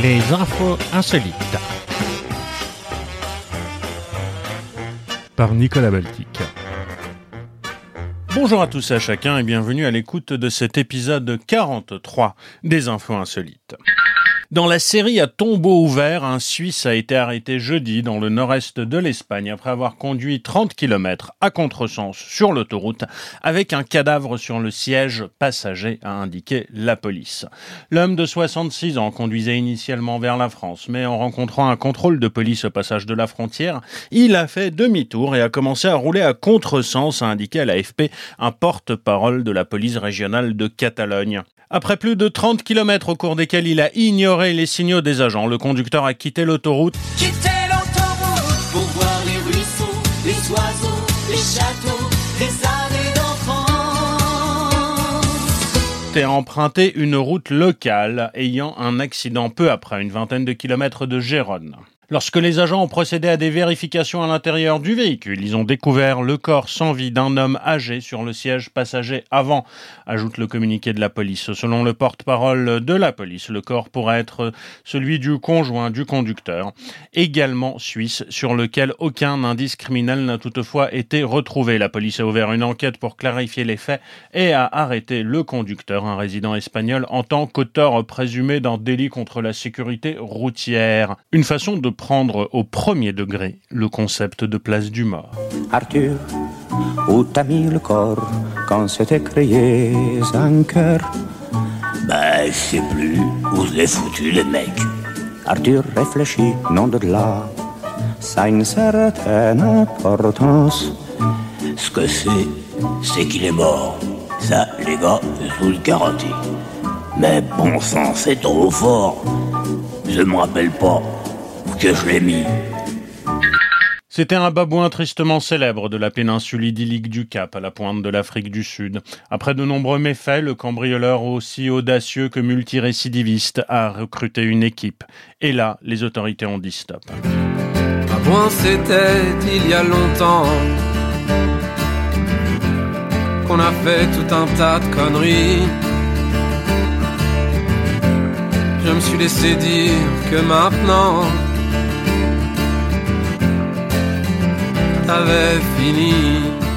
Les infos insolites. Par Nicolas Baltic. Bonjour à tous et à chacun et bienvenue à l'écoute de cet épisode 43 des infos insolites. Dans la série à tombeau ouvert, un Suisse a été arrêté jeudi dans le nord-est de l'Espagne après avoir conduit 30 km à contresens sur l'autoroute avec un cadavre sur le siège passager, a indiqué la police. L'homme de 66 ans conduisait initialement vers la France, mais en rencontrant un contrôle de police au passage de la frontière, il a fait demi-tour et a commencé à rouler à contresens, a indiqué à l'AFP un porte-parole de la police régionale de Catalogne. Après plus de 30 km au cours desquels il a ignoré les signaux des agents, le conducteur a quitté l'autoroute. Quitter l'autoroute pour voir les ruisseaux, les oiseaux, les châteaux, les années d'enfance. et emprunté une route locale ayant un accident peu après, une vingtaine de kilomètres de Gérone. Lorsque les agents ont procédé à des vérifications à l'intérieur du véhicule, ils ont découvert le corps sans vie d'un homme âgé sur le siège passager avant, ajoute le communiqué de la police. Selon le porte-parole de la police, le corps pourrait être celui du conjoint du conducteur, également suisse, sur lequel aucun indice criminel n'a toutefois été retrouvé. La police a ouvert une enquête pour clarifier les faits et a arrêté le conducteur, un résident espagnol, en tant qu'auteur présumé d'un délit contre la sécurité routière. Une façon de prendre au premier degré le concept de place du mort. Arthur, où t'as mis le corps quand s'était créé un cœur Bah, je sais plus où je l'ai foutu, le mec. Arthur réfléchit, non de là. Ça a une certaine importance. Ce que c'est, c'est qu'il est mort. Ça, les gars, je vous le garantis. Mais bon sang, c'est trop fort. Je me rappelle pas que je l'ai mis. C'était un babouin tristement célèbre de la péninsule idyllique du Cap, à la pointe de l'Afrique du Sud. Après de nombreux méfaits, le cambrioleur aussi audacieux que multirécidiviste a recruté une équipe. Et là, les autorités ont dit stop. Babouin, c'était il y a longtemps qu'on a fait tout un tas de conneries. Je me suis laissé dire que maintenant t'avais fini.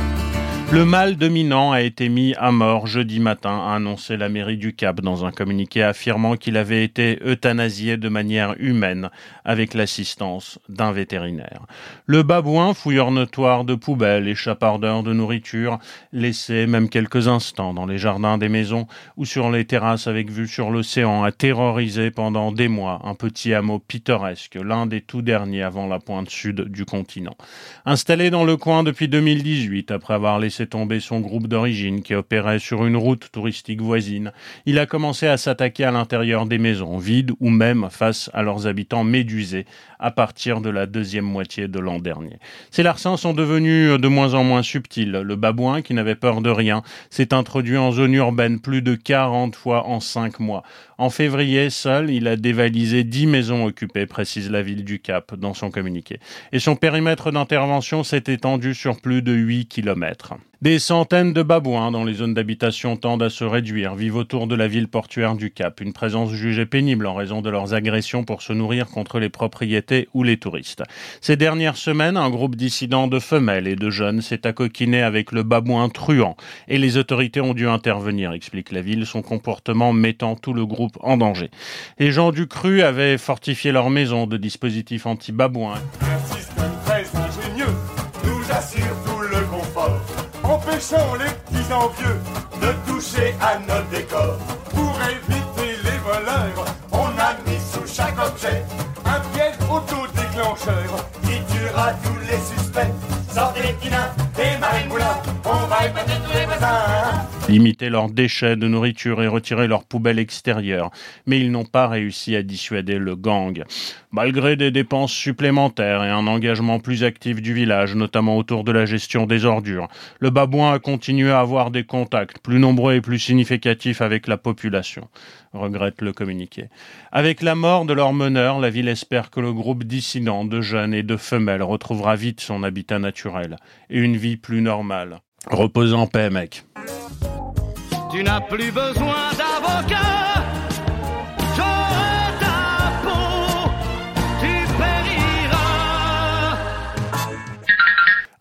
Le mâle dominant a été mis à mort jeudi matin, a annoncé la mairie du Cap dans un communiqué affirmant qu'il avait été euthanasié de manière humaine avec l'assistance d'un vétérinaire. Le babouin, fouilleur notoire de poubelles et chapardeur de nourriture, laissé même quelques instants dans les jardins des maisons ou sur les terrasses avec vue sur l'océan, a terrorisé pendant des mois un petit hameau pittoresque, l'un des tout derniers avant la pointe sud du continent. Installé dans le coin depuis 2018, après avoir laissé tomber son groupe d'origine qui opérait sur une route touristique voisine, il a commencé à s'attaquer à l'intérieur des maisons, vides ou même face à leurs habitants médusés, à partir de la deuxième moitié de l'an dernier. Ces larcins sont devenus de moins en moins subtils. Le babouin, qui n'avait peur de rien, s'est introduit en zone urbaine plus de 40 fois en 5 mois. En février, seul, il a dévalisé 10 maisons occupées, précise la ville du Cap dans son communiqué. Et son périmètre d'intervention s'est étendu sur plus de 8 kilomètres. Des centaines de babouins dans les zones d'habitation tendent à se réduire, vivent autour de la ville portuaire du Cap, une présence jugée pénible en raison de leurs agressions pour se nourrir contre les propriétés ou les touristes. Ces dernières semaines, un groupe dissident de femelles et de jeunes s'est accoquiné avec le babouin truand et les autorités ont dû intervenir, explique la ville, son comportement mettant tout le groupe en danger. Les gens du cru avaient fortifié leur maison de dispositifs anti-babouins. Empêchons les petits envieux de toucher à notre décor. Pour éviter les voleurs, on a mis sous chaque objet un piège autodéclencheur qui tuera tous les suspects. Sortez les petits nains, des marines limiter leurs déchets de nourriture et retirer leurs poubelles extérieures. Mais ils n'ont pas réussi à dissuader le gang. Malgré des dépenses supplémentaires et un engagement plus actif du village, notamment autour de la gestion des ordures, le babouin a continué à avoir des contacts plus nombreux et plus significatifs avec la population, regrette le communiqué. Avec la mort de leur meneur, la ville espère que le groupe dissident de jeunes et de femelles retrouvera vite son habitat naturel et une vie plus normale. Repose en paix, mec.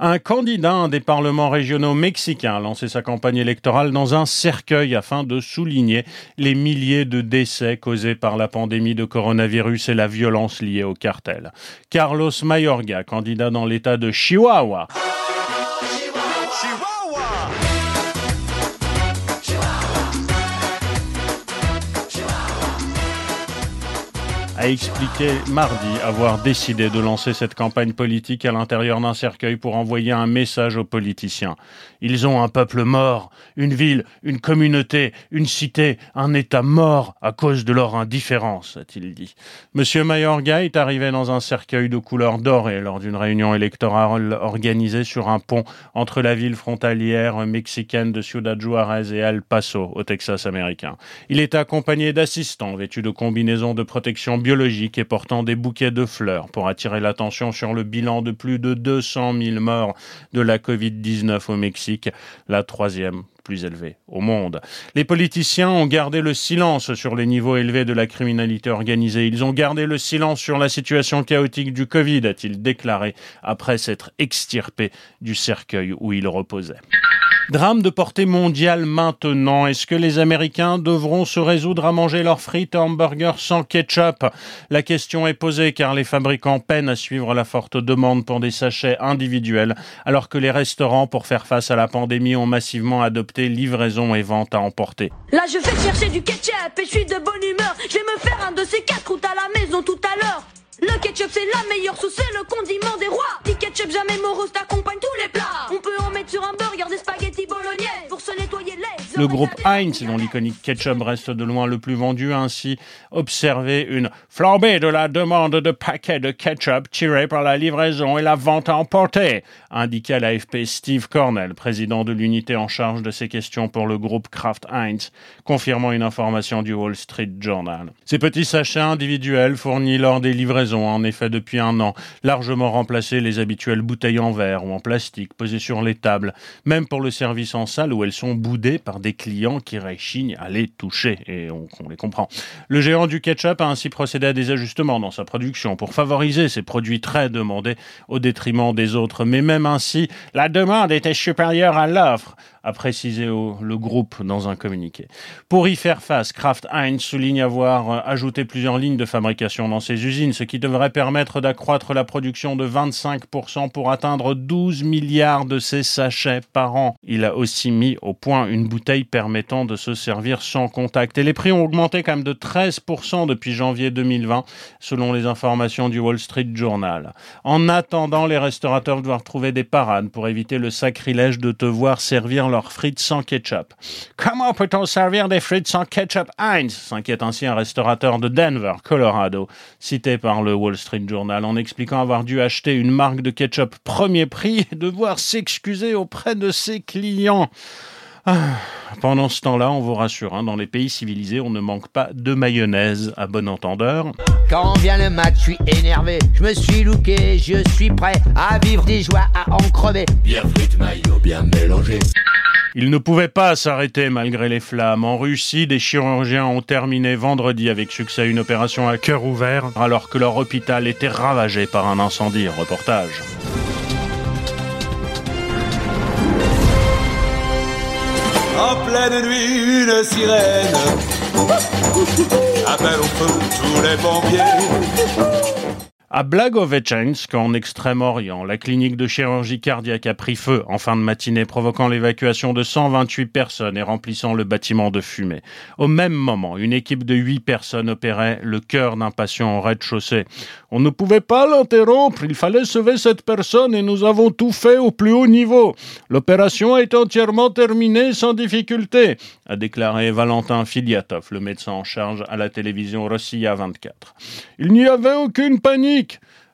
Un candidat des parlements régionaux mexicains a lancé sa campagne électorale dans un cercueil afin de souligner les milliers de décès causés par la pandémie de coronavirus et la violence liée au cartel. Carlos Mayorga, candidat dans l'État de Chihuahua. A expliqué mardi avoir décidé de lancer cette campagne politique à l'intérieur d'un cercueil pour envoyer un message aux politiciens. Ils ont un peuple mort, une ville, une communauté, une cité, un État mort à cause de leur indifférence, a-t-il dit. Monsieur Mayorga est arrivé dans un cercueil de couleur dorée lors d'une réunion électorale organisée sur un pont entre la ville frontalière mexicaine de Ciudad Juarez et El Paso, au Texas américain. Il est accompagné d'assistants vêtus de combinaisons de protection biologique et portant des bouquets de fleurs pour attirer l'attention sur le bilan de plus de 200 000 morts de la Covid-19 au Mexique, la troisième plus élevée au monde. Les politiciens ont gardé le silence sur les niveaux élevés de la criminalité organisée. Ils ont gardé le silence sur la situation chaotique du Covid, a-t-il déclaré, après s'être extirpé du cercueil où il reposait. Drame de portée mondiale maintenant. Est-ce que les Américains devront se résoudre à manger leurs frites et hamburgers sans ketchup? La question est posée car les fabricants peinent à suivre la forte demande pour des sachets individuels, alors que les restaurants, pour faire face à la pandémie, ont massivement adopté livraison et vente à emporter. Là, je vais chercher du ketchup et je suis de bonne humeur. Je vais me faire un de ces quatre routes à la maison tout à l'heure. Le ketchup c'est la meilleure sauce, c'est le condiment des rois. Dit ketchup jamais morose t'accompagne tous les plats. On peut en mettre sur un burger des spaghettis bolognais pour se nettoyer les. Le groupe Heinz, dont l'iconique ketchup reste de loin le plus vendu, a ainsi observé une flambée de la demande de paquets de ketchup tirés par la livraison et la vente à emporter, indiqua l'AFP Steve Cornell, président de l'unité en charge de ces questions pour le groupe Kraft Heinz, confirmant une information du Wall Street Journal. Ces petits sachets individuels fournis lors des livraisons ont en effet depuis un an. Largement remplacé les habituelles bouteilles en verre ou en plastique posées sur les tables, même pour le service en salle où elles sont boudées par des clients qui réchignent à les toucher, et on, on les comprend. Le géant du ketchup a ainsi procédé à des ajustements dans sa production pour favoriser ces produits très demandés au détriment des autres, mais même ainsi, la demande était supérieure à l'offre a précisé le groupe dans un communiqué. Pour y faire face, Kraft Heinz souligne avoir euh, ajouté plusieurs lignes de fabrication dans ses usines, ce qui devrait permettre d'accroître la production de 25% pour atteindre 12 milliards de ces sachets par an. Il a aussi mis au point une bouteille permettant de se servir sans contact. Et les prix ont augmenté quand même de 13% depuis janvier 2020, selon les informations du Wall Street Journal. En attendant, les restaurateurs doivent trouver des parades pour éviter le sacrilège de te voir servir leurs frites sans ketchup. Comment peut-on servir des frites sans ketchup? Heinz s'inquiète ainsi un restaurateur de Denver, Colorado, cité par le Wall Street Journal en expliquant avoir dû acheter une marque de ketchup premier prix et devoir s'excuser auprès de ses clients. Ah, Pendant ce temps-là, on vous rassure, hein, dans les pays civilisés, on ne manque pas de mayonnaise à bon entendeur. Quand vient le match, je suis énervé, je me suis looké, je suis prêt à vivre des joies, à en crever. Bien frites, maillot, bien mélangé. Il ne pouvait pas s'arrêter malgré les flammes. En Russie, des chirurgiens ont terminé vendredi avec succès une opération à cœur ouvert alors que leur hôpital était ravagé par un incendie. Reportage. En pleine nuit, une sirène appelle au tous les pompiers. À Blagovechensk, en Extrême-Orient, la clinique de chirurgie cardiaque a pris feu en fin de matinée, provoquant l'évacuation de 128 personnes et remplissant le bâtiment de fumée. Au même moment, une équipe de 8 personnes opérait le cœur d'un patient au rez-de-chaussée. On ne pouvait pas l'interrompre, il fallait sauver cette personne et nous avons tout fait au plus haut niveau. L'opération est entièrement terminée sans difficulté, a déclaré Valentin Filiatov, le médecin en charge à la télévision Rossiya 24. Il n'y avait aucune panique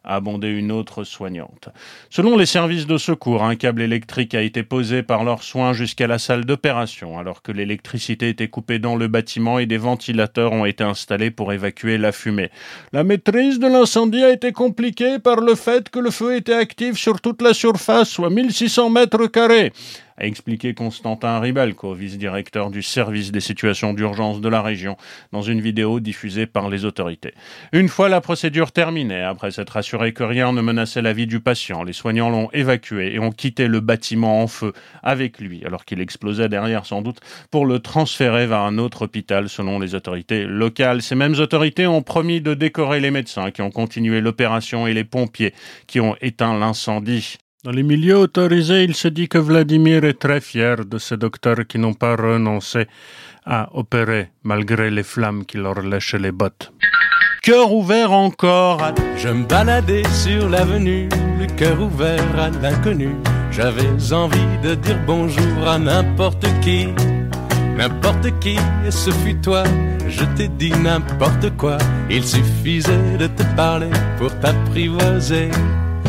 a abondé une autre soignante. Selon les services de secours, un câble électrique a été posé par leurs soins jusqu'à la salle d'opération, alors que l'électricité était coupée dans le bâtiment et des ventilateurs ont été installés pour évacuer la fumée. La maîtrise de l'incendie a été compliquée par le fait que le feu était actif sur toute la surface, soit 1600 mètres carrés a expliqué Constantin Ribelko, vice-directeur du service des situations d'urgence de la région, dans une vidéo diffusée par les autorités. Une fois la procédure terminée, après s'être assuré que rien ne menaçait la vie du patient, les soignants l'ont évacué et ont quitté le bâtiment en feu avec lui, alors qu'il explosait derrière sans doute, pour le transférer vers un autre hôpital selon les autorités locales. Ces mêmes autorités ont promis de décorer les médecins qui ont continué l'opération et les pompiers qui ont éteint l'incendie. Dans les milieux autorisés, il se dit que Vladimir est très fier de ces docteurs qui n'ont pas renoncé à opérer malgré les flammes qui leur lèchent les bottes. Cœur ouvert encore. Je me baladais sur l'avenue, le cœur ouvert à l'inconnu. J'avais envie de dire bonjour à n'importe qui. N'importe qui, et ce fut toi, je t'ai dit n'importe quoi. Il suffisait de te parler pour t'apprivoiser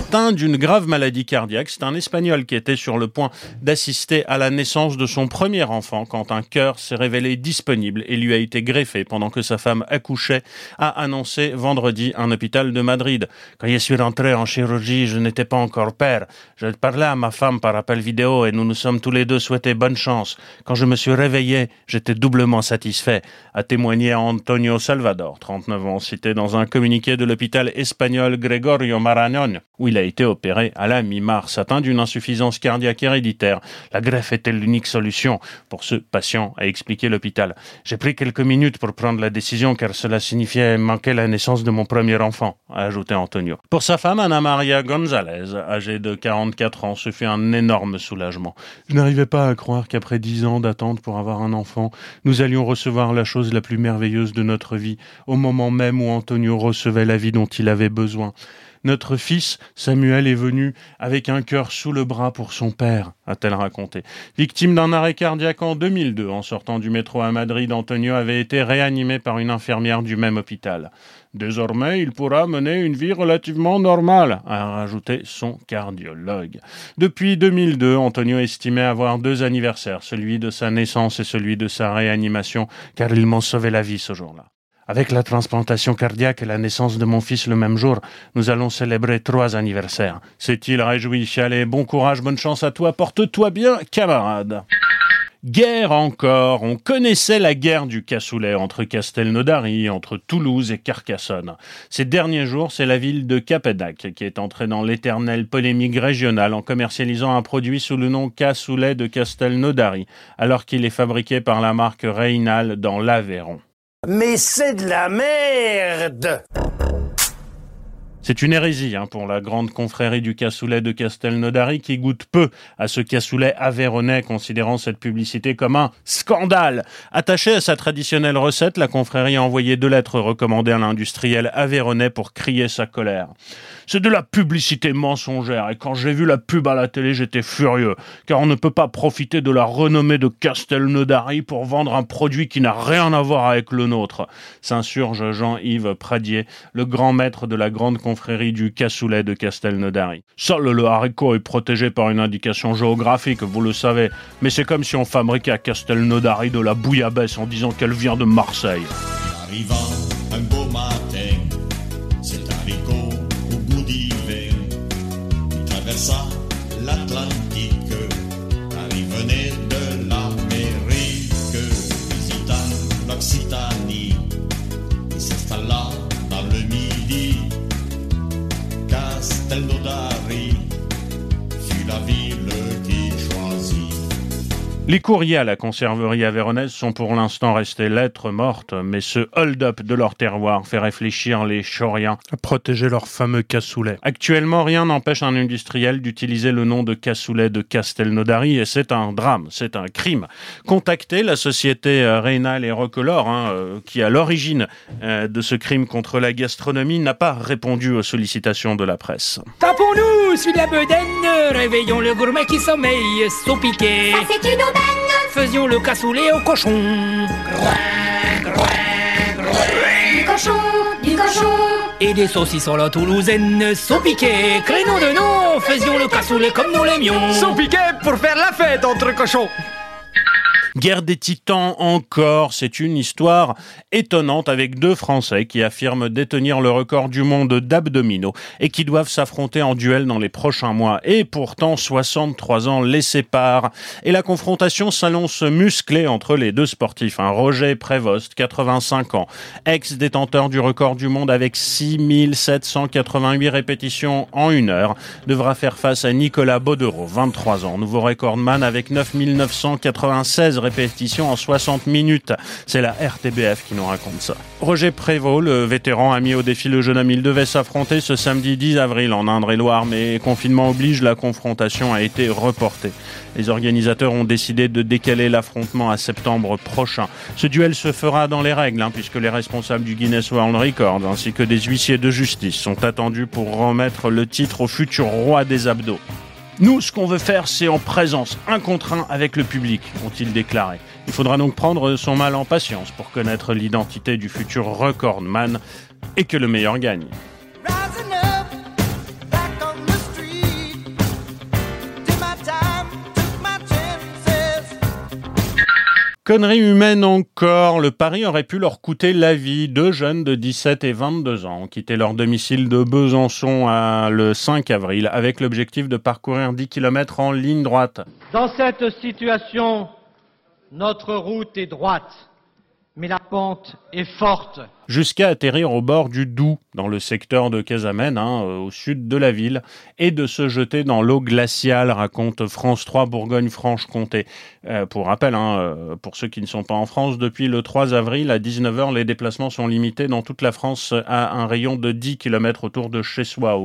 atteint d'une grave maladie cardiaque. C'est un Espagnol qui était sur le point d'assister à la naissance de son premier enfant quand un cœur s'est révélé disponible et lui a été greffé pendant que sa femme accouchait, a annoncé vendredi un hôpital de Madrid. Quand je suis rentré en chirurgie, je n'étais pas encore père. Je parlais à ma femme par appel vidéo et nous nous sommes tous les deux souhaités bonne chance. Quand je me suis réveillé, j'étais doublement satisfait, a témoigné Antonio Salvador, 39 ans, cité dans un communiqué de l'hôpital espagnol Gregorio Marañón, où il a été opéré à la mi-mars, atteint d'une insuffisance cardiaque héréditaire. La greffe était l'unique solution pour ce patient, a expliqué l'hôpital. J'ai pris quelques minutes pour prendre la décision car cela signifiait manquer la naissance de mon premier enfant, a ajouté Antonio. Pour sa femme, Ana Maria González, âgée de 44 ans, ce fut un énorme soulagement. Je n'arrivais pas à croire qu'après dix ans d'attente pour avoir un enfant, nous allions recevoir la chose la plus merveilleuse de notre vie, au moment même où Antonio recevait la vie dont il avait besoin. Notre fils, Samuel, est venu avec un cœur sous le bras pour son père, a-t-elle raconté. Victime d'un arrêt cardiaque en 2002, en sortant du métro à Madrid, Antonio avait été réanimé par une infirmière du même hôpital. Désormais, il pourra mener une vie relativement normale, a rajouté son cardiologue. Depuis 2002, Antonio estimait avoir deux anniversaires, celui de sa naissance et celui de sa réanimation, car ils m'ont sauvé la vie ce jour-là. Avec la transplantation cardiaque et la naissance de mon fils le même jour, nous allons célébrer trois anniversaires. C'est-il réjoui, Chalet Bon courage, bonne chance à toi, porte-toi bien, camarade. Guerre encore. On connaissait la guerre du cassoulet entre Castelnaudary, entre Toulouse et Carcassonne. Ces derniers jours, c'est la ville de Capedac qui est entrée dans l'éternelle polémique régionale en commercialisant un produit sous le nom cassoulet de Castelnaudary, alors qu'il est fabriqué par la marque Reynal dans l'Aveyron. Mais c'est de la merde c'est une hérésie hein, pour la grande confrérie du cassoulet de Castelnaudary qui goûte peu à ce cassoulet aveyronais, considérant cette publicité comme un scandale. Attaché à sa traditionnelle recette, la confrérie a envoyé deux lettres recommandées à l'industriel aveyronais pour crier sa colère. C'est de la publicité mensongère et quand j'ai vu la pub à la télé, j'étais furieux, car on ne peut pas profiter de la renommée de Castelnaudary pour vendre un produit qui n'a rien à voir avec le nôtre. S'insurge Jean-Yves Pradier, le grand maître de la grande confrérie du cassoulet de Castelnaudary. Seul le haricot est protégé par une indication géographique, vous le savez, mais c'est comme si on fabriquait à Castelnaudary de la bouillabaisse en disant qu'elle vient de Marseille. Les courriers à la conserverie avéronaise sont pour l'instant restés lettres mortes, mais ce hold-up de leur terroir fait réfléchir les Choriens à protéger leur fameux cassoulet. Actuellement, rien n'empêche un industriel d'utiliser le nom de cassoulet de Castelnaudary et c'est un drame, c'est un crime. Contactez la société euh, Reynal et Roquelaure, hein, euh, qui à l'origine euh, de ce crime contre la gastronomie n'a pas répondu aux sollicitations de la presse. Tapons-nous sur la bedaine, réveillons le gourmet qui sommeille, saut piqué. Ça c'est une aubaine Faisions le cassoulet au cochon. Du cochon, du cochon Et des saucissons la toulousaine, saut piqué. Créneau de nom, faisions le cassoulet comme nous l'aimions. Saut piqué pour faire la fête entre cochons Guerre des titans encore, c'est une histoire étonnante avec deux Français qui affirment détenir le record du monde d'abdominaux et qui doivent s'affronter en duel dans les prochains mois. Et pourtant, 63 ans les séparent. Et la confrontation s'annonce musclée entre les deux sportifs. Un Roger Prévost, 85 ans, ex-détenteur du record du monde avec 6788 répétitions en une heure, devra faire face à Nicolas Baudereau, 23 ans, nouveau recordman avec 9996 répétitions en 60 minutes. C'est la RTBF qui nous raconte ça. Roger Prévost, le vétéran, a mis au défi le jeune homme. Il devait s'affronter ce samedi 10 avril en Indre-et-Loire, mais confinement oblige, la confrontation a été reportée. Les organisateurs ont décidé de décaler l'affrontement à septembre prochain. Ce duel se fera dans les règles, hein, puisque les responsables du Guinness World Record ainsi que des huissiers de justice sont attendus pour remettre le titre au futur roi des abdos. Nous, ce qu'on veut faire, c'est en présence, un contre un avec le public, ont-ils déclaré. Il faudra donc prendre son mal en patience pour connaître l'identité du futur recordman et que le meilleur gagne. Connerie humaine encore, le pari aurait pu leur coûter la vie. Deux jeunes de 17 et 22 ans ont quitté leur domicile de Besançon le 5 avril avec l'objectif de parcourir 10 km en ligne droite. Dans cette situation, notre route est droite, mais la pente est forte. Jusqu'à atterrir au bord du Doubs, dans le secteur de Casamène, hein, euh, au sud de la ville, et de se jeter dans l'eau glaciale, raconte France 3 Bourgogne-Franche-Comté. Euh, pour rappel, hein, euh, pour ceux qui ne sont pas en France, depuis le 3 avril à 19h, les déplacements sont limités dans toute la France à un rayon de 10 km autour de chez soi,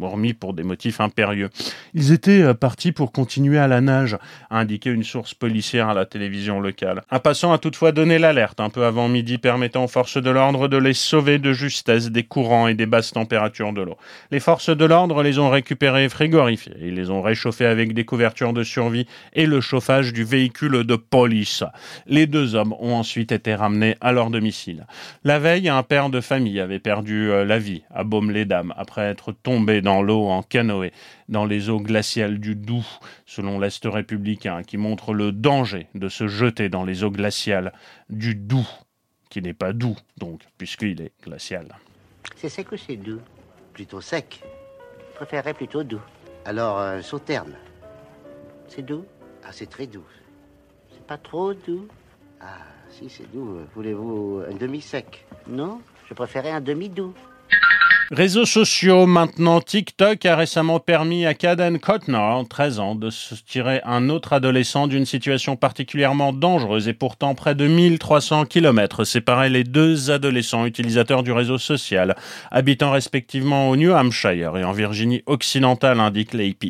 hormis pour des motifs impérieux. Ils étaient partis pour continuer à la nage, a indiqué une source policière à la télévision locale. Un passant a toutefois donné l'alerte un peu avant midi, permettant aux forces de l'ordre de les sauver de justesse des courants et des basses températures de l'eau. Les forces de l'ordre les ont récupérés et frigorifiés. Ils les ont réchauffés avec des couvertures de survie et le chauffage du véhicule de police. Les deux hommes ont ensuite été ramenés à leur domicile. La veille, un père de famille avait perdu euh, la vie à Baume-les-Dames après être tombé dans l'eau en canoë dans les eaux glaciales du Doubs, selon l'Est républicain, qui montre le danger de se jeter dans les eaux glaciales du Doubs qui n'est pas doux, donc, puisqu'il est glacial. C'est sec ou c'est doux? Plutôt sec. Je préférerais plutôt doux. Alors, euh, sauterne. C'est doux? Ah, c'est très doux. C'est pas trop doux? Ah, si, c'est doux. Voulez-vous un demi-sec? Non? Je préférais un demi-doux. Réseaux sociaux maintenant, TikTok a récemment permis à Caden Cotner, 13 ans, de se tirer un autre adolescent d'une situation particulièrement dangereuse et pourtant près de 1300 km séparait les deux adolescents utilisateurs du réseau social, habitant respectivement au New Hampshire et en Virginie occidentale, indique l'AP.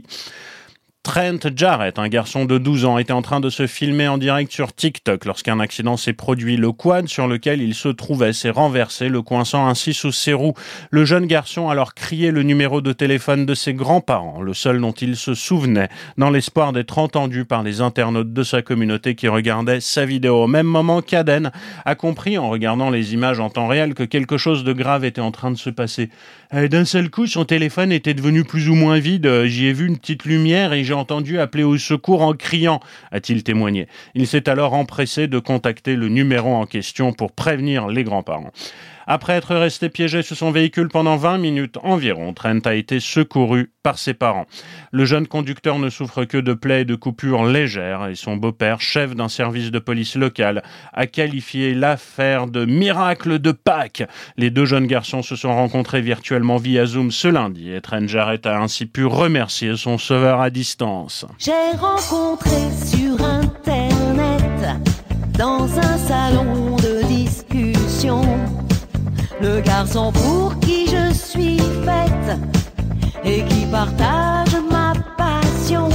Trent Jarrett, un garçon de 12 ans, était en train de se filmer en direct sur TikTok lorsqu'un accident s'est produit. Le quad sur lequel il se trouvait s'est renversé, le coinçant ainsi sous ses roues. Le jeune garçon a alors crié le numéro de téléphone de ses grands-parents, le seul dont il se souvenait, dans l'espoir d'être entendu par les internautes de sa communauté qui regardaient sa vidéo. Au même moment, Caden a compris en regardant les images en temps réel que quelque chose de grave était en train de se passer. Euh, d'un seul coup, son téléphone était devenu plus ou moins vide. J'y ai vu une petite lumière et j'ai entendu appeler au secours en criant, a-t-il témoigné. Il s'est alors empressé de contacter le numéro en question pour prévenir les grands-parents. Après être resté piégé sous son véhicule pendant 20 minutes environ, Trent a été secouru par ses parents. Le jeune conducteur ne souffre que de plaies et de coupures légères et son beau-père, chef d'un service de police local, a qualifié l'affaire de miracle de Pâques. Les deux jeunes garçons se sont rencontrés virtuellement via Zoom ce lundi et Trent Jarrett a ainsi pu remercier son sauveur à distance. J'ai rencontré sur Internet dans un salon de discussion le garçon pour qui je suis faite et qui partage ma passion.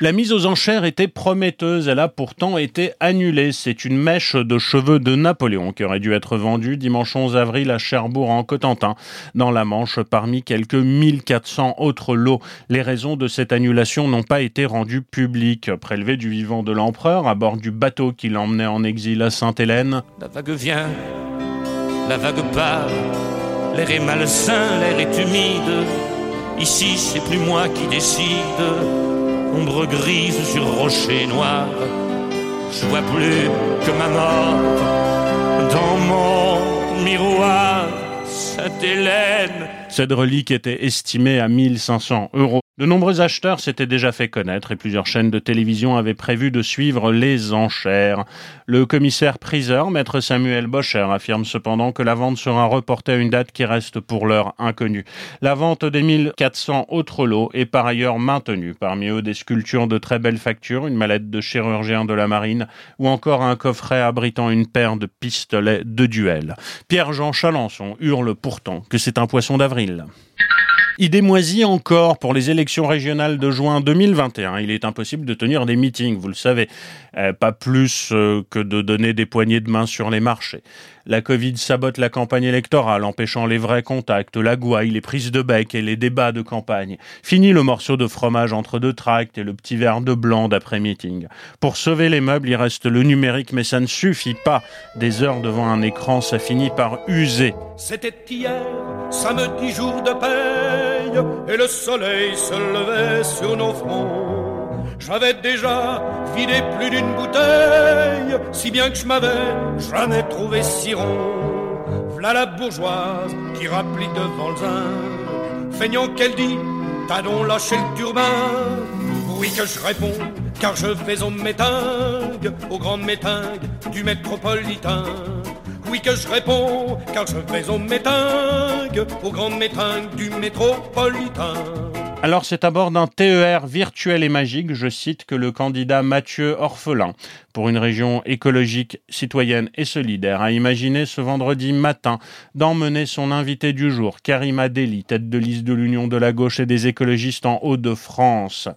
La mise aux enchères était prometteuse, elle a pourtant été annulée. C'est une mèche de cheveux de Napoléon qui aurait dû être vendue dimanche 11 avril à Cherbourg en Cotentin, dans la Manche, parmi quelques 1400 autres lots. Les raisons de cette annulation n'ont pas été rendues publiques. Prélevé du vivant de l'empereur à bord du bateau qui l'emmenait en exil à Sainte-Hélène. La vague vient, la vague part, l'air est malsain, l'air est humide. Ici, c'est plus moi qui décide, ombre grise sur rocher noir. je vois plus que ma mort dans mon miroir. Cette Hélène. Cette relique était estimée à 1500 euros. De nombreux acheteurs s'étaient déjà fait connaître et plusieurs chaînes de télévision avaient prévu de suivre les enchères. Le commissaire priseur, maître Samuel Bocher, affirme cependant que la vente sera reportée à une date qui reste pour l'heure inconnue. La vente des 1400 autres lots est par ailleurs maintenue. Parmi eux, des sculptures de très belle facture, une mallette de chirurgien de la marine ou encore un coffret abritant une paire de pistolets de duel. Pierre-Jean Chalençon hurle pourtant que c'est un poisson d'avril. Idée moisie encore pour les élections régionales de juin 2021. Il est impossible de tenir des meetings, vous le savez. Euh, pas plus euh, que de donner des poignées de main sur les marchés. La Covid sabote la campagne électorale, empêchant les vrais contacts, la gouaille, les prises de bec et les débats de campagne. Fini le morceau de fromage entre deux tracts et le petit verre de blanc d'après-meeting. Pour sauver les meubles, il reste le numérique, mais ça ne suffit pas. Des heures devant un écran, ça finit par user. C'était hier, samedi jour de paye, et le soleil se levait sur nos fronts. J'avais déjà vidé plus d'une bouteille, si bien que je m'avais jamais trouvé si rond. V'là la bourgeoise qui rapplie devant le zin, feignant qu'elle dit, t'as donc lâché le turbin. Oui que je réponds, car je vais au métingue, au grand métingue du métropolitain. Oui que je réponds, car je vais au métingue, au grand métingue du métropolitain. Alors c'est à bord d'un TER virtuel et magique, je cite, que le candidat Mathieu Orphelin, pour une région écologique, citoyenne et solidaire, a imaginé ce vendredi matin d'emmener son invité du jour, Karima Deli, tête de liste de l'Union de la gauche et des écologistes en Hauts-de-France.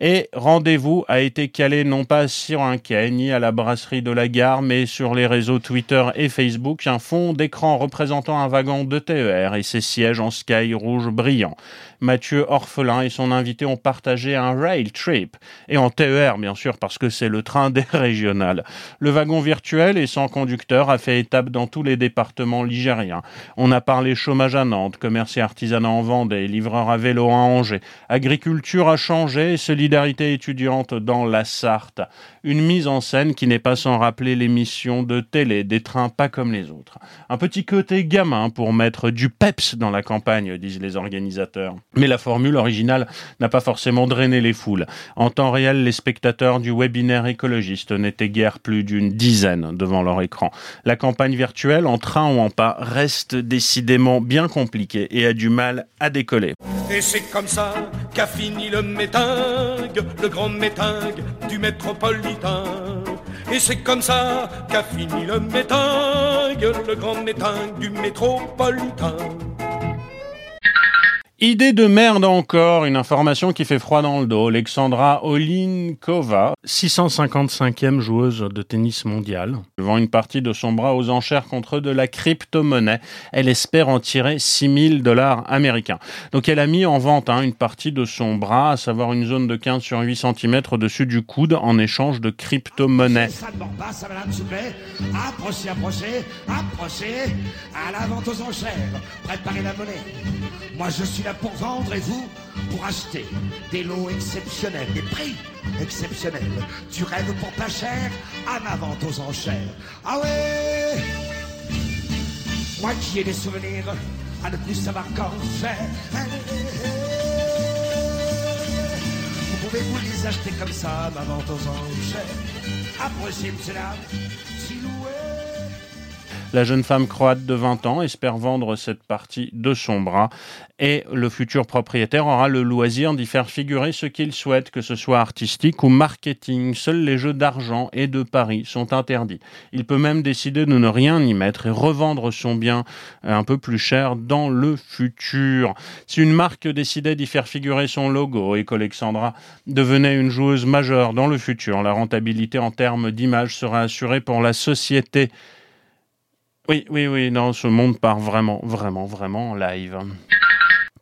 Et rendez-vous a été calé non pas sur un quai ni à la brasserie de la gare, mais sur les réseaux Twitter et Facebook, un fond d'écran représentant un wagon de TER et ses sièges en sky rouge brillant. Mathieu Orphelin et son invité ont partagé un rail trip, et en TER bien sûr parce que c'est le train des régionales. Le wagon virtuel et sans conducteur a fait étape dans tous les départements ligériens. On a parlé chômage à Nantes, commerce et artisanat en Vendée, livreur à vélo à Angers, agriculture à Changé, solidarité étudiante dans la Sarthe. Une mise en scène qui n'est pas sans rappeler l'émission de télé des trains pas comme les autres. Un petit côté gamin pour mettre du peps dans la campagne, disent les organisateurs. Mais la formule originale n'a pas forcément drainé les foules. En temps réel, les spectateurs du webinaire écologiste n'étaient guère plus d'une dizaine devant leur écran. La campagne virtuelle, en train ou en pas, reste décidément bien compliquée et a du mal à décoller. Et c'est comme ça qu'a fini le métingue, le grand métingue du métropolitain. Et c'est comme ça qu'a fini le métingue, le grand métingue du métropolitain. Idée de merde encore, une information qui fait froid dans le dos. Alexandra Olinkova, 655e joueuse de tennis mondiale, vend une partie de son bras aux enchères contre de la crypto-monnaie. Elle espère en tirer 6000 dollars américains. Donc elle a mis en vente hein, une partie de son bras, à savoir une zone de 15 sur 8 cm au-dessus du coude en échange de crypto-monnaie. Ça ne mord pas, ça madame, s'il vous plaît. Approchez, approchez, approchez. À la vente aux enchères. Préparez la monnaie. Moi, je suis pour vendre et vous pour acheter. Des lots exceptionnels, des prix exceptionnels. Du rêve pour pas cher à ma vente aux enchères. Ah ouais Moi qui ai des souvenirs à ne plus savoir qu'en faire. Vous pouvez vous les acheter comme ça, ma vente aux enchères. Approchez, monsieur là. La jeune femme croate de 20 ans espère vendre cette partie de son bras et le futur propriétaire aura le loisir d'y faire figurer ce qu'il souhaite, que ce soit artistique ou marketing. Seuls les jeux d'argent et de paris sont interdits. Il peut même décider de ne rien y mettre et revendre son bien un peu plus cher dans le futur. Si une marque décidait d'y faire figurer son logo et qu'Alexandra devenait une joueuse majeure dans le futur, la rentabilité en termes d'image sera assurée pour la société. Oui, oui, oui, non, ce monde part vraiment, vraiment, vraiment en live.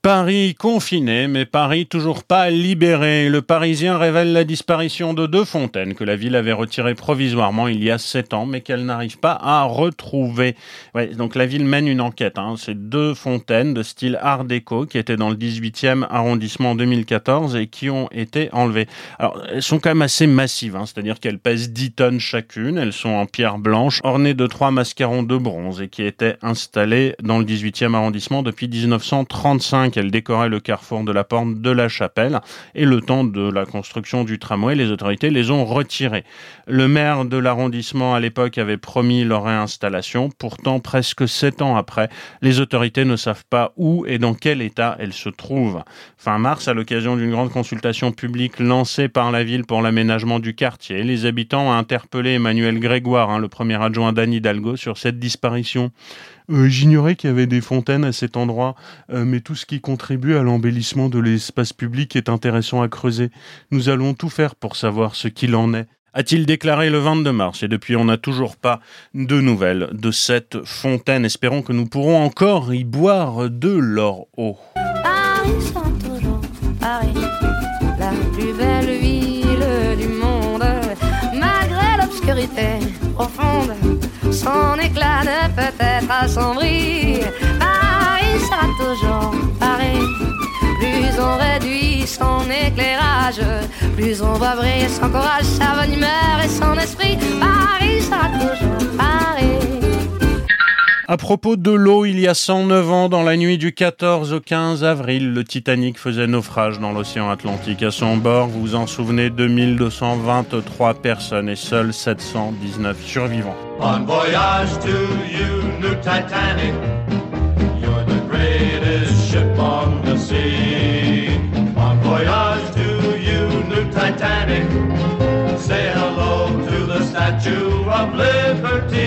Paris confiné, mais Paris toujours pas libéré. Le Parisien révèle la disparition de deux fontaines que la ville avait retirées provisoirement il y a sept ans, mais qu'elle n'arrive pas à retrouver. Donc la ville mène une enquête. Hein. Ces deux fontaines de style Art déco qui étaient dans le 18e arrondissement en 2014 et qui ont été enlevées. Elles sont quand même assez massives, hein. c'est-à-dire qu'elles pèsent 10 tonnes chacune. Elles sont en pierre blanche, ornées de trois mascarons de bronze et qui étaient installées dans le 18e arrondissement depuis 1935 qu'elle décorait le carrefour de la Porte de la Chapelle et le temps de la construction du tramway, les autorités les ont retirées. Le maire de l'arrondissement à l'époque avait promis leur réinstallation. Pourtant, presque sept ans après, les autorités ne savent pas où et dans quel état elles se trouvent. Fin mars, à l'occasion d'une grande consultation publique lancée par la ville pour l'aménagement du quartier, les habitants ont interpellé Emmanuel Grégoire, hein, le premier adjoint d'Anne Hidalgo, sur cette disparition. Euh, J'ignorais qu'il y avait des fontaines à cet endroit, euh, mais tout ce qui contribue à l'embellissement de l'espace public est intéressant à creuser. Nous allons tout faire pour savoir ce qu'il en est a-t-il déclaré le 22 mars. Et depuis, on n'a toujours pas de nouvelles de cette fontaine. Espérons que nous pourrons encore y boire de l'or eau. Son éclat ne peut être assombri. Paris sera toujours Paris. Plus on réduit son éclairage, plus on voit briller son courage, sa bonne humeur et son esprit. Paris sera toujours Paris. À propos de l'eau, il y a 109 ans, dans la nuit du 14 au 15 avril, le Titanic faisait naufrage dans l'océan Atlantique. À son bord, vous vous en souvenez, 2223 personnes et seuls 719 survivants. Voyage new Titanic. You're the greatest ship on the sea. Bon voyage to you, new Titanic. Say hello to the Statue of Liberty.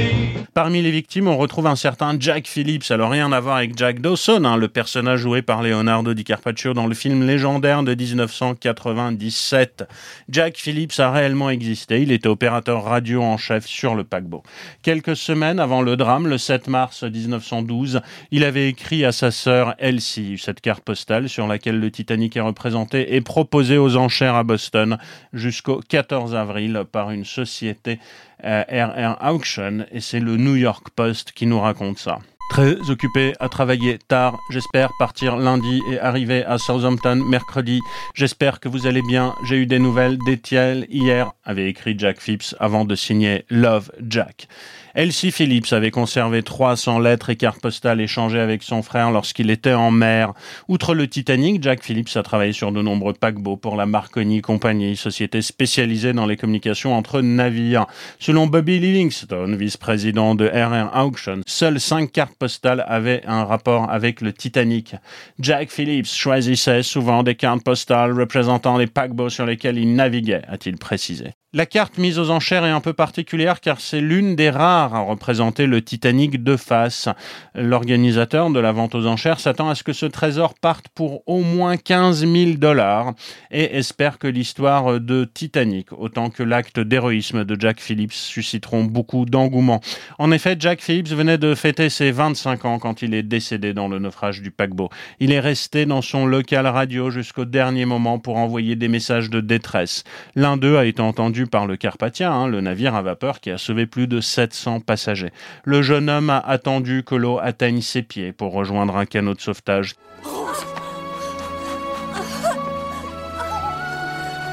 Parmi les victimes, on retrouve un certain Jack Phillips. Alors rien à voir avec Jack Dawson, hein, le personnage joué par Leonardo DiCaprio dans le film légendaire de 1997. Jack Phillips a réellement existé. Il était opérateur radio en chef sur le paquebot. Quelques semaines avant le drame, le 7 mars 1912, il avait écrit à sa sœur Elsie cette carte postale sur laquelle le Titanic est représenté et proposé aux enchères à Boston jusqu'au 14 avril par une société RR Auction et c'est le New York Post qui nous raconte ça. Très occupé à travailler tard, j'espère partir lundi et arriver à Southampton mercredi. J'espère que vous allez bien. J'ai eu des nouvelles d'Etiel hier, avait écrit Jack Phipps avant de signer Love Jack. Elsie Phillips avait conservé 300 lettres et cartes postales échangées avec son frère lorsqu'il était en mer. Outre le Titanic, Jack Phillips a travaillé sur de nombreux paquebots pour la Marconi Company, société spécialisée dans les communications entre navires. Selon Bobby Livingstone, vice-président de RR Auction, seules 5 cartes postales avaient un rapport avec le Titanic. Jack Phillips choisissait souvent des cartes postales représentant les paquebots sur lesquels il naviguait, a-t-il précisé. La carte mise aux enchères est un peu particulière car c'est l'une des rares à représenter le Titanic de face. L'organisateur de la vente aux enchères s'attend à ce que ce trésor parte pour au moins 15 000 dollars et espère que l'histoire de Titanic, autant que l'acte d'héroïsme de Jack Phillips, susciteront beaucoup d'engouement. En effet, Jack Phillips venait de fêter ses 25 ans quand il est décédé dans le naufrage du paquebot. Il est resté dans son local radio jusqu'au dernier moment pour envoyer des messages de détresse. L'un d'eux a été entendu par le Carpathia, hein, le navire à vapeur qui a sauvé plus de 700 passagers. Le jeune homme a attendu que l'eau atteigne ses pieds pour rejoindre un canot de sauvetage. Rose.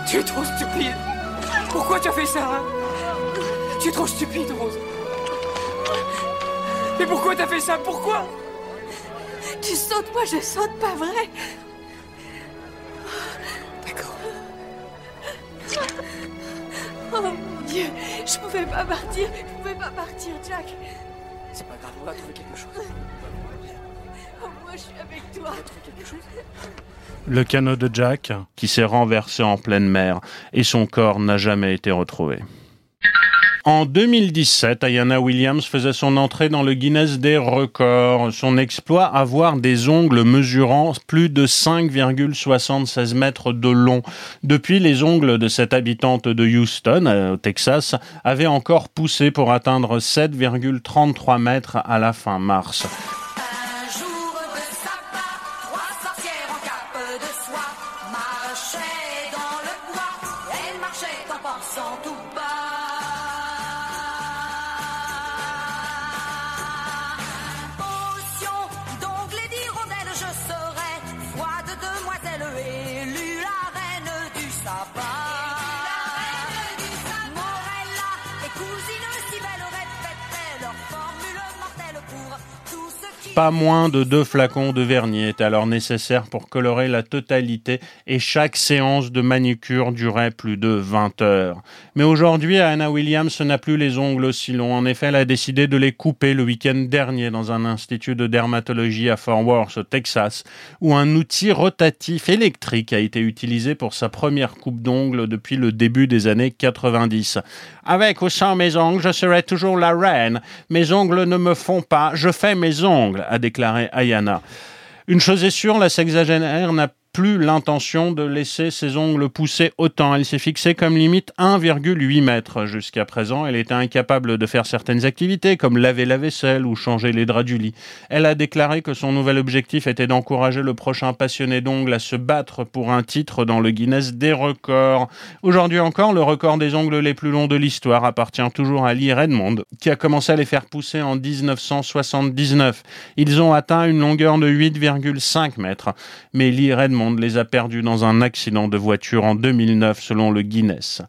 Tu es trop stupide. Pourquoi tu as fait ça hein? Tu es trop stupide, Rose. Mais pourquoi t'as fait ça? Pourquoi? Tu sautes, moi je saute, pas vrai. D'accord. Oh mon Dieu, je pouvais pas partir, je pouvais pas partir, Jack. C'est pas grave, on va trouver quelque chose. Oh, moi je suis avec toi. quelque chose Le canot de Jack, qui s'est renversé en pleine mer, et son corps n'a jamais été retrouvé. En 2017, Ayana Williams faisait son entrée dans le Guinness des records. Son exploit, avoir des ongles mesurant plus de 5,76 mètres de long. Depuis, les ongles de cette habitante de Houston, euh, au Texas, avaient encore poussé pour atteindre 7,33 mètres à la fin mars. Pas moins de deux flacons de vernis étaient alors nécessaires pour colorer la totalité et chaque séance de manicure durait plus de 20 heures. Mais aujourd'hui, Anna Williams n'a plus les ongles aussi longs. En effet, elle a décidé de les couper le week-end dernier dans un institut de dermatologie à Fort Worth, au Texas, où un outil rotatif électrique a été utilisé pour sa première coupe d'ongles depuis le début des années 90. Avec ou sans mes ongles, je serai toujours la reine. Mes ongles ne me font pas, je fais mes ongles, a déclaré Ayana. Une chose est sûre, la sexagénaire n'a plus l'intention de laisser ses ongles pousser autant. Elle s'est fixée comme limite 1,8 mètres. Jusqu'à présent, elle était incapable de faire certaines activités comme laver la vaisselle ou changer les draps du lit. Elle a déclaré que son nouvel objectif était d'encourager le prochain passionné d'ongles à se battre pour un titre dans le Guinness des records. Aujourd'hui encore, le record des ongles les plus longs de l'histoire appartient toujours à Lee Redmond, qui a commencé à les faire pousser en 1979. Ils ont atteint une longueur de 8,5 mètres. Mais Lee Redmond les a perdus dans un accident de voiture en 2009 selon le Guinness.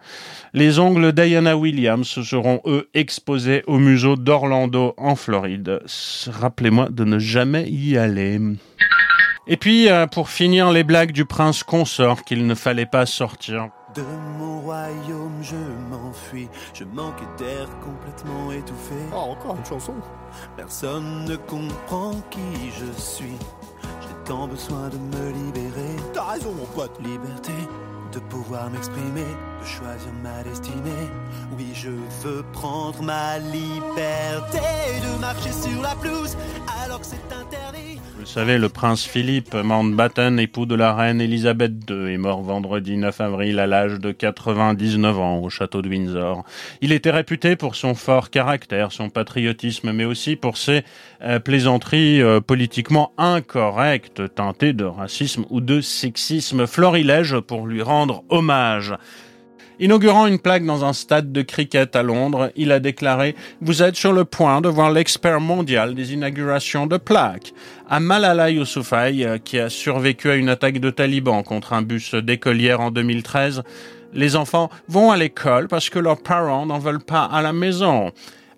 Les ongles Diana Williams seront eux exposés au museau d'Orlando en Floride. Rappelez-moi de ne jamais y aller. Et puis, euh, pour finir, les blagues du prince consort qu'il ne fallait pas sortir. De mon royaume, je m'enfuis. Je manque d'air complètement étouffé. Oh, encore une chanson. Personne ne comprend qui je suis. Tant besoin de me libérer. T'as raison, mon pote. Liberté de pouvoir m'exprimer, de choisir ma destinée. Oui, je veux prendre ma liberté de marcher sur la pelouse alors que c'est interdit. Vous savez, le prince Philippe Mountbatten, époux de la reine Elisabeth II, est mort vendredi 9 avril à l'âge de 99 ans au château de Windsor. Il était réputé pour son fort caractère, son patriotisme, mais aussi pour ses euh, plaisanteries euh, politiquement incorrectes, teintées de racisme ou de sexisme. Florilège pour lui rendre hommage. Inaugurant une plaque dans un stade de cricket à Londres, il a déclaré Vous êtes sur le point de voir l'expert mondial des inaugurations de plaques. À Malala Yousafzai, euh, qui a survécu à une attaque de talibans contre un bus d'écolière en 2013, les enfants vont à l'école parce que leurs parents n'en veulent pas à la maison.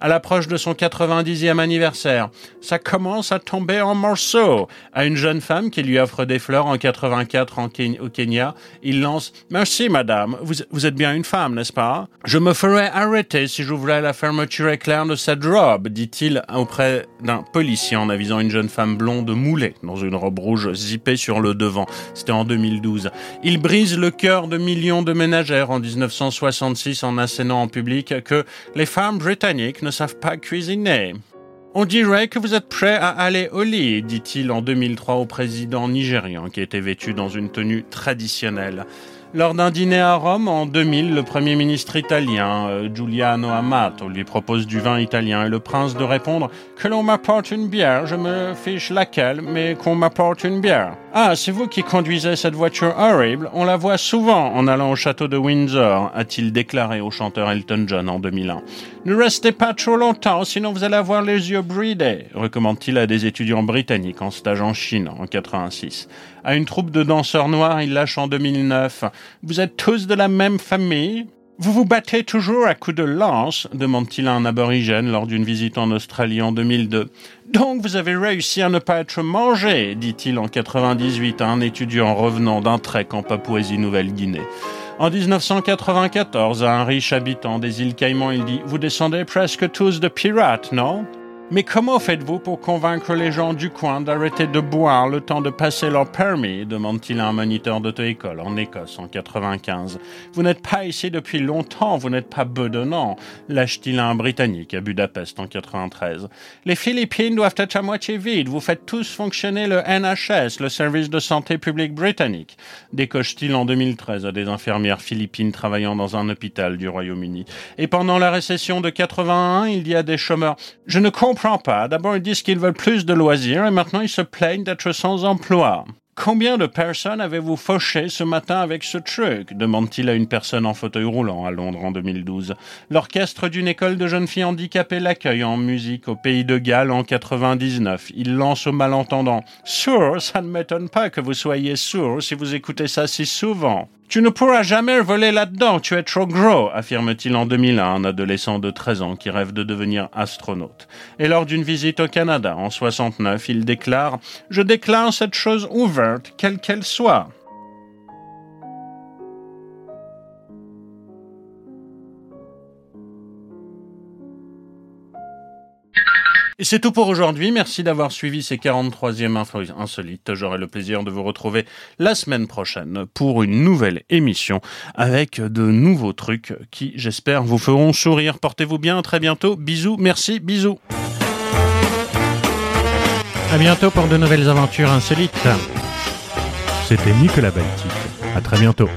À l'approche de son 90e anniversaire, ça commence à tomber en morceaux. À une jeune femme qui lui offre des fleurs en 84 en Ken- au Kenya, il lance Merci madame, vous, êtes bien une femme, n'est-ce pas? Je me ferais arrêter si j'ouvrais la fermeture éclair de cette robe, dit-il auprès d'un policier en avisant une jeune femme blonde moulée dans une robe rouge zippée sur le devant. C'était en 2012. Il brise le cœur de millions de ménagères en 1966 en assénant en public que les femmes britanniques ne savent pas cuisiner. On dirait que vous êtes prêt à aller au lit, dit-il en 2003 au président nigérian qui était vêtu dans une tenue traditionnelle. Lors d'un dîner à Rome en 2000, le premier ministre italien, euh, Giuliano Amato, lui propose du vin italien et le prince de répondre que l'on m'apporte une bière, je me fiche laquelle, mais qu'on m'apporte une bière. Ah, c'est vous qui conduisez cette voiture horrible, on la voit souvent en allant au château de Windsor, a-t-il déclaré au chanteur Elton John en 2001. Ne restez pas trop longtemps, sinon vous allez avoir les yeux bridés, recommande-t-il à des étudiants britanniques en stage en Chine en 86. À une troupe de danseurs noirs, il lâche en 2009. Vous êtes tous de la même famille? Vous vous battez toujours à coups de lance? demande-t-il à un aborigène lors d'une visite en Australie en 2002. Donc vous avez réussi à ne pas être mangé, dit-il en 98 à un étudiant revenant d'un trek en Papouasie-Nouvelle-Guinée. En 1994, à un riche habitant des îles Caïmans, il dit Vous descendez presque tous de pirates, non? Mais comment faites-vous pour convaincre les gens du coin d'arrêter de boire le temps de passer leur permis demande-t-il à un moniteur d'auto-école en Écosse en 95. Vous n'êtes pas ici depuis longtemps, vous n'êtes pas bedonnant, lâche-t-il à un Britannique à Budapest en 93. Les Philippines doivent être à moitié vides, vous faites tous fonctionner le NHS, le service de santé publique britannique, décoche-t-il en 2013 à des infirmières philippines travaillant dans un hôpital du Royaume-Uni. Et pendant la récession de 81, il y a des chômeurs. Comprends pas. D'abord, ils disent qu'ils veulent plus de loisirs et maintenant ils se plaignent d'être sans emploi. Combien de personnes avez-vous fauché ce matin avec ce truc? demande-t-il à une personne en fauteuil roulant à Londres en 2012. L'orchestre d'une école de jeunes filles handicapées l'accueille en musique au pays de Galles en 99. Il lance au malentendant. Sourd, ça ne m'étonne pas que vous soyez sourd si vous écoutez ça si souvent. Tu ne pourras jamais voler là-dedans, tu es trop gros, affirme-t-il en 2001 un adolescent de 13 ans qui rêve de devenir astronaute. Et lors d'une visite au Canada en 69, il déclare Je déclare cette chose ouverte, quelle qu'elle soit. Et c'est tout pour aujourd'hui. Merci d'avoir suivi ces 43e infos insolites. J'aurai le plaisir de vous retrouver la semaine prochaine pour une nouvelle émission avec de nouveaux trucs qui, j'espère, vous feront sourire. Portez-vous bien. À très bientôt. Bisous. Merci. Bisous. À bientôt pour de nouvelles aventures insolites. C'était Nicolas Baltic. À très bientôt.